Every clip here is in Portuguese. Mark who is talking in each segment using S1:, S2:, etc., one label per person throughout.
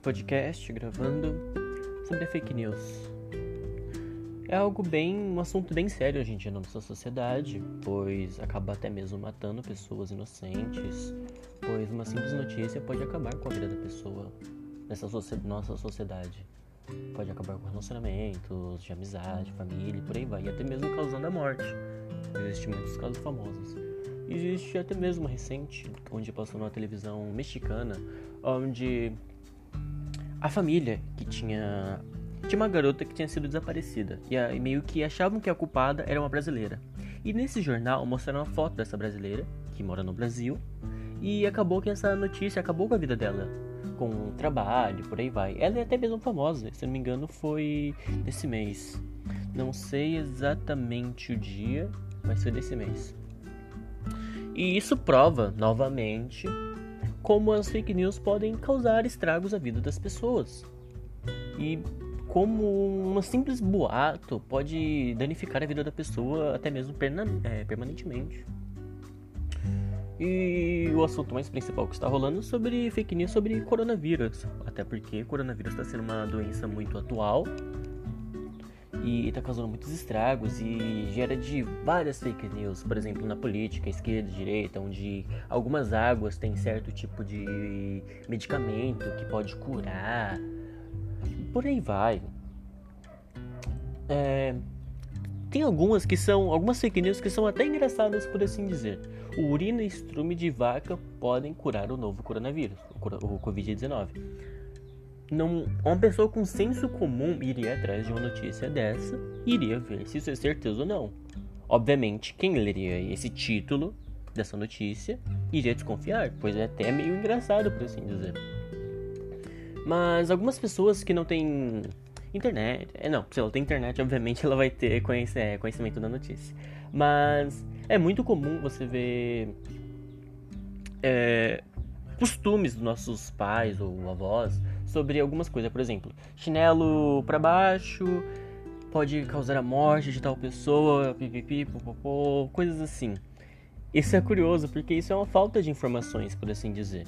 S1: podcast gravando sobre fake news. É algo bem, um assunto bem sério hoje em dia na nossa sociedade, pois acaba até mesmo matando pessoas inocentes, pois uma simples notícia pode acabar com a vida da pessoa nessa nossa sociedade. Pode acabar com relacionamentos, de amizade, família, por aí vai, e até mesmo causando a morte. Existem muitos casos famosos. Existe até mesmo recente, onde passou numa televisão mexicana, onde a família que tinha tinha uma garota que tinha sido desaparecida e, meio que achavam que a culpada era uma brasileira. E nesse jornal mostraram uma foto dessa brasileira que mora no Brasil e acabou que essa notícia acabou com a vida dela, com trabalho, por aí vai. Ela é até mesmo famosa, se não me engano, foi desse mês. Não sei exatamente o dia, mas foi desse mês. E isso prova, novamente, como as fake news podem causar estragos à vida das pessoas. E como um simples boato pode danificar a vida da pessoa até mesmo é, permanentemente. E o assunto mais principal que está rolando é sobre fake news sobre coronavírus. Até porque coronavírus está sendo uma doença muito atual e está causando muitos estragos e gera de várias fake news, por exemplo, na política, esquerda, direita, onde algumas águas têm certo tipo de medicamento que pode curar, por aí vai. É, tem algumas que são, algumas fake news que são até engraçadas, por assim dizer. O urina e estrume de vaca podem curar o novo coronavírus, o Covid-19 não, uma pessoa com senso comum iria atrás de uma notícia dessa e iria ver se isso é certeza ou não. Obviamente, quem leria esse título dessa notícia iria desconfiar, pois é até meio engraçado, por assim dizer. Mas algumas pessoas que não têm internet, é não, se ela tem internet, obviamente ela vai ter é, conhecimento da notícia. Mas é muito comum você ver é, costumes dos nossos pais ou avós sobre algumas coisas. Por exemplo, chinelo para baixo pode causar a morte de tal pessoa, pipipi, popopô, coisas assim. Isso é curioso porque isso é uma falta de informações, por assim dizer.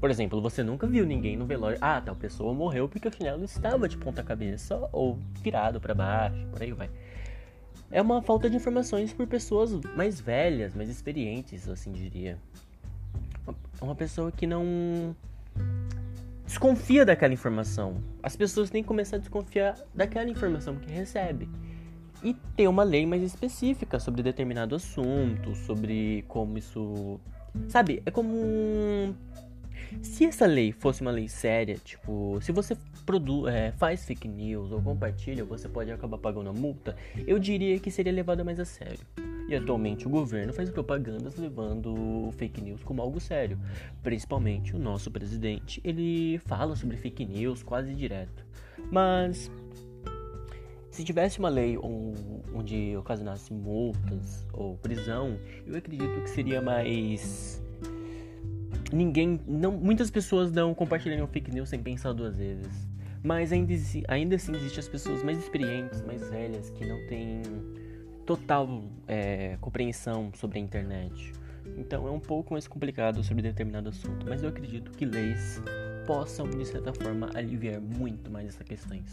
S1: Por exemplo, você nunca viu ninguém no velório. Ah, tal pessoa morreu porque o chinelo estava de ponta cabeça ou virado para baixo, por aí vai. É uma falta de informações por pessoas mais velhas, mais experientes, assim diria. Uma pessoa que não desconfia daquela informação. As pessoas têm que começar a desconfiar daquela informação que recebe. E ter uma lei mais específica sobre determinado assunto, sobre como isso. Sabe? É como. Se essa lei fosse uma lei séria, tipo, se você produz, é, faz fake news ou compartilha, você pode acabar pagando a multa, eu diria que seria levada mais a sério. E atualmente o governo faz propagandas levando fake news como algo sério. Principalmente o nosso presidente, ele fala sobre fake news quase direto. Mas se tivesse uma lei onde ocasionasse multas ou prisão, eu acredito que seria mais ninguém, não, muitas pessoas não compartilhariam fake news sem pensar duas vezes. Mas ainda, ainda assim existem as pessoas mais experientes, mais velhas, que não têm total é, compreensão sobre a internet. Então é um pouco mais complicado sobre determinado assunto, mas eu acredito que leis possam, de certa forma, aliviar muito mais essas questões.